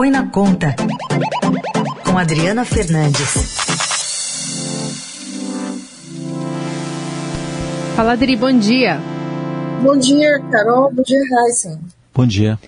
Põe na Conta, com Adriana Fernandes. Fala, Adri, bom dia. Bom dia, Carol. Bom dia, Heisen. Bom dia.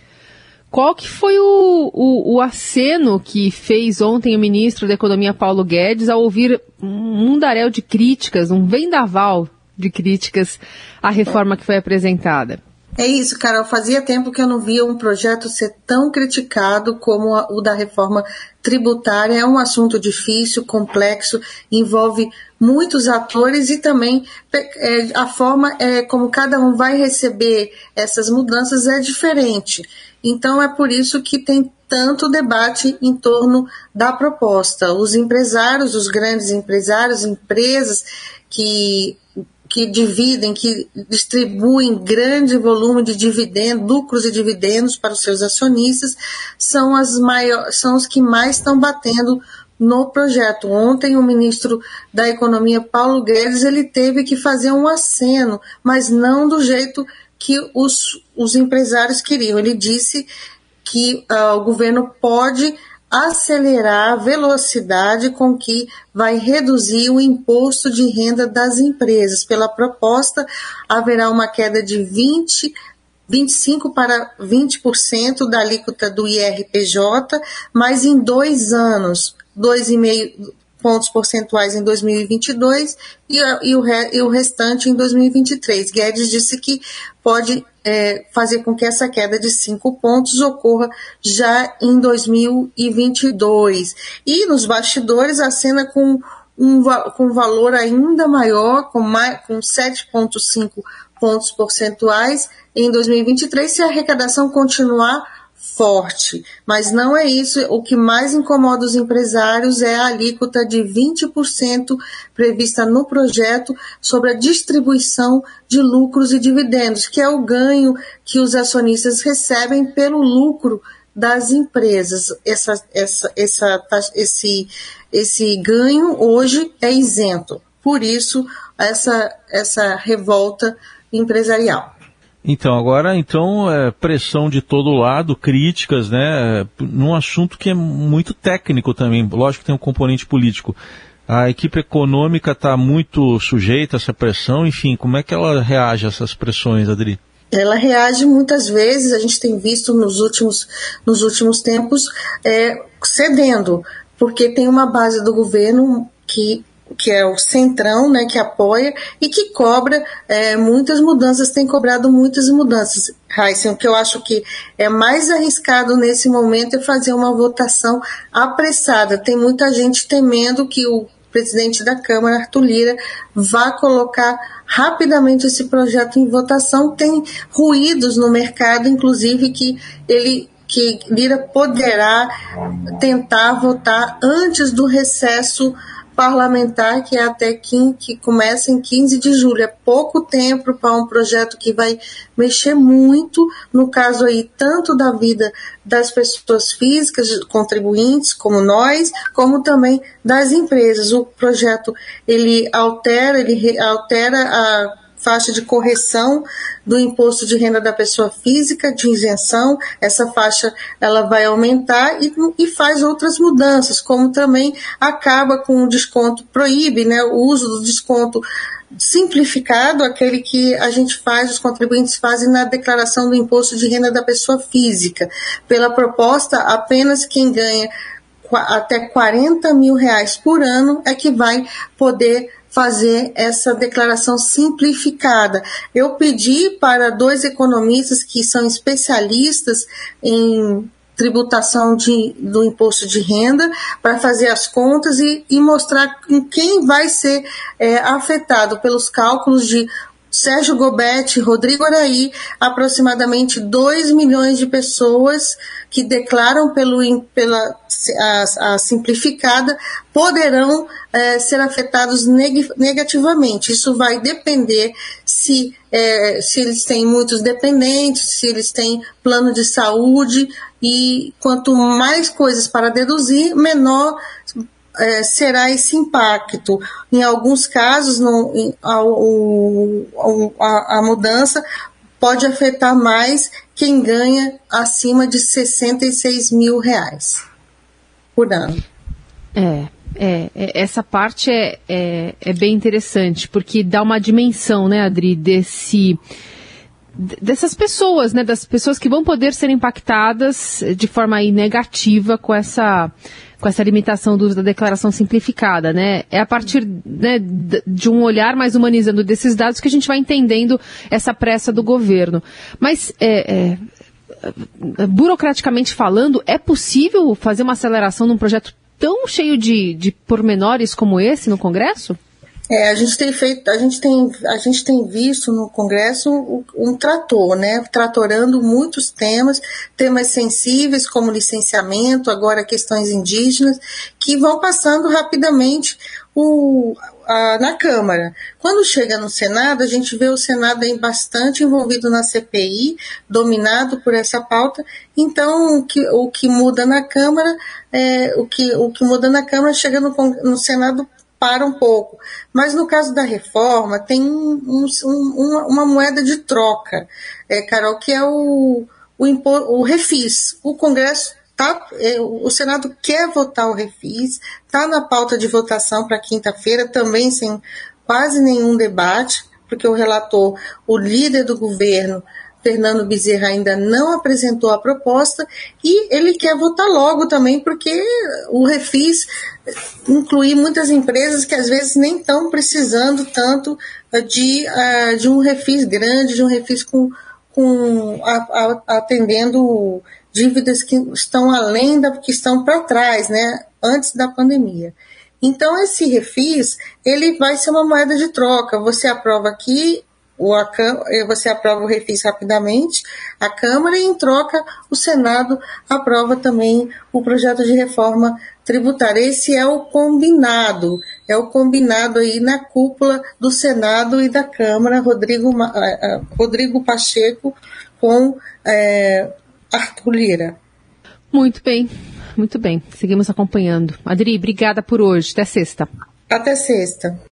Qual que foi o, o, o, aceno que fez ontem o ministro da Economia Paulo Guedes ao ouvir um mundaréu de críticas, um vendaval de críticas à reforma que foi apresentada? É isso, Carol. Fazia tempo que eu não via um projeto ser tão criticado como o da reforma tributária. É um assunto difícil, complexo, envolve muitos atores e também é, a forma é, como cada um vai receber essas mudanças é diferente. Então é por isso que tem tanto debate em torno da proposta. Os empresários, os grandes empresários, empresas que que dividem, que distribuem grande volume de dividendos, lucros e dividendos para os seus acionistas, são, as maiores, são os que mais estão batendo no projeto. Ontem o ministro da Economia, Paulo Guedes, ele teve que fazer um aceno, mas não do jeito que os, os empresários queriam. Ele disse que uh, o governo pode acelerar a velocidade com que vai reduzir o imposto de renda das empresas. Pela proposta, haverá uma queda de 20 25 para 20% da alíquota do IRPJ, mas em dois anos, 2,5 pontos percentuais em 2022 e, e, o, e o restante em 2023. Guedes disse que pode é, fazer com que essa queda de cinco pontos ocorra já em 2022. E nos bastidores, a cena com um com valor ainda maior, com, com 7,5 pontos percentuais em 2023, se a arrecadação continuar forte. Mas não é isso. O que mais incomoda os empresários é a alíquota de 20% prevista no projeto sobre a distribuição de lucros e dividendos, que é o ganho que os acionistas recebem pelo lucro das empresas. Essa, essa, essa, esse, esse ganho hoje é isento. Por isso, essa, essa revolta empresarial. Então, agora, então, é, pressão de todo lado, críticas, né, num assunto que é muito técnico também, lógico que tem um componente político. A equipe econômica está muito sujeita a essa pressão, enfim, como é que ela reage a essas pressões, Adri? Ela reage muitas vezes, a gente tem visto nos últimos, nos últimos tempos, é, cedendo, porque tem uma base do governo que que é o Centrão, né, que apoia e que cobra é, muitas mudanças, tem cobrado muitas mudanças. Heisen, o que eu acho que é mais arriscado nesse momento é fazer uma votação apressada. Tem muita gente temendo que o presidente da Câmara, Arthur Lira, vá colocar rapidamente esse projeto em votação. Tem ruídos no mercado, inclusive, que ele que Lira poderá tentar votar antes do recesso parlamentar que é até 15, que começa em 15 de julho. É pouco tempo para um projeto que vai mexer muito, no caso aí, tanto da vida das pessoas físicas, contribuintes, como nós, como também das empresas. O projeto, ele altera, ele altera a faixa de correção do imposto de renda da pessoa física, de isenção, essa faixa ela vai aumentar e, e faz outras mudanças, como também acaba com o desconto, proíbe né, o uso do desconto simplificado, aquele que a gente faz, os contribuintes fazem na declaração do imposto de renda da pessoa física. Pela proposta, apenas quem ganha até 40 mil reais por ano é que vai poder fazer essa declaração simplificada. Eu pedi para dois economistas que são especialistas em tributação de, do imposto de renda para fazer as contas e, e mostrar quem vai ser é, afetado pelos cálculos de Sérgio Gobete, Rodrigo Araí, aproximadamente 2 milhões de pessoas que declaram pelo, pela a, a simplificada poderão é, ser afetados neg, negativamente. Isso vai depender se, é, se eles têm muitos dependentes, se eles têm plano de saúde, e quanto mais coisas para deduzir, menor é, será esse impacto. Em alguns casos, no, a, a, a mudança pode afetar mais quem ganha acima de 66 mil reais por ano. É, é, é, essa parte é, é, é, bem interessante, porque dá uma dimensão, né, Adri, desse dessas pessoas, né, das pessoas que vão poder ser impactadas de forma negativa com essa com essa limitação do uso da declaração simplificada, né? É a partir né, de um olhar mais humanizando desses dados que a gente vai entendendo essa pressa do governo. Mas é, é, burocraticamente falando, é possível fazer uma aceleração num projeto tão cheio de, de pormenores como esse no Congresso? É, a gente tem feito, a gente tem, a gente tem visto no Congresso um, um trator, né, tratorando muitos temas, temas sensíveis como licenciamento, agora questões indígenas, que vão passando rapidamente o, a, na Câmara. Quando chega no Senado, a gente vê o Senado aí bastante envolvido na CPI, dominado por essa pauta. Então, o que, o que muda na Câmara, é, o, que, o que muda na Câmara chega no, no Senado para um pouco. Mas no caso da reforma, tem um, um, uma, moeda de troca, é, Carol, que é o, o, o refis. O Congresso tá, é, o Senado quer votar o refis, está na pauta de votação para quinta-feira, também sem quase nenhum debate, porque o relator, o líder do governo, Fernando Bezerra ainda não apresentou a proposta e ele quer votar logo também, porque o refis inclui muitas empresas que às vezes nem estão precisando tanto de, uh, de um refis grande, de um refis com, com atendendo dívidas que estão além da que estão para trás, né, antes da pandemia. Então esse refis ele vai ser uma moeda de troca. Você aprova aqui o, a, eh, você aprova o refis rapidamente, a Câmara, e em troca o Senado aprova também o projeto de reforma tributária. Esse é o combinado, é o combinado aí na cúpula do Senado e da Câmara, Rodrigo, eh, eh, Rodrigo Pacheco com é, Arthur Lira. Muito bem, muito bem. Seguimos acompanhando. Adri, obrigada por hoje. Até sexta. Até sexta.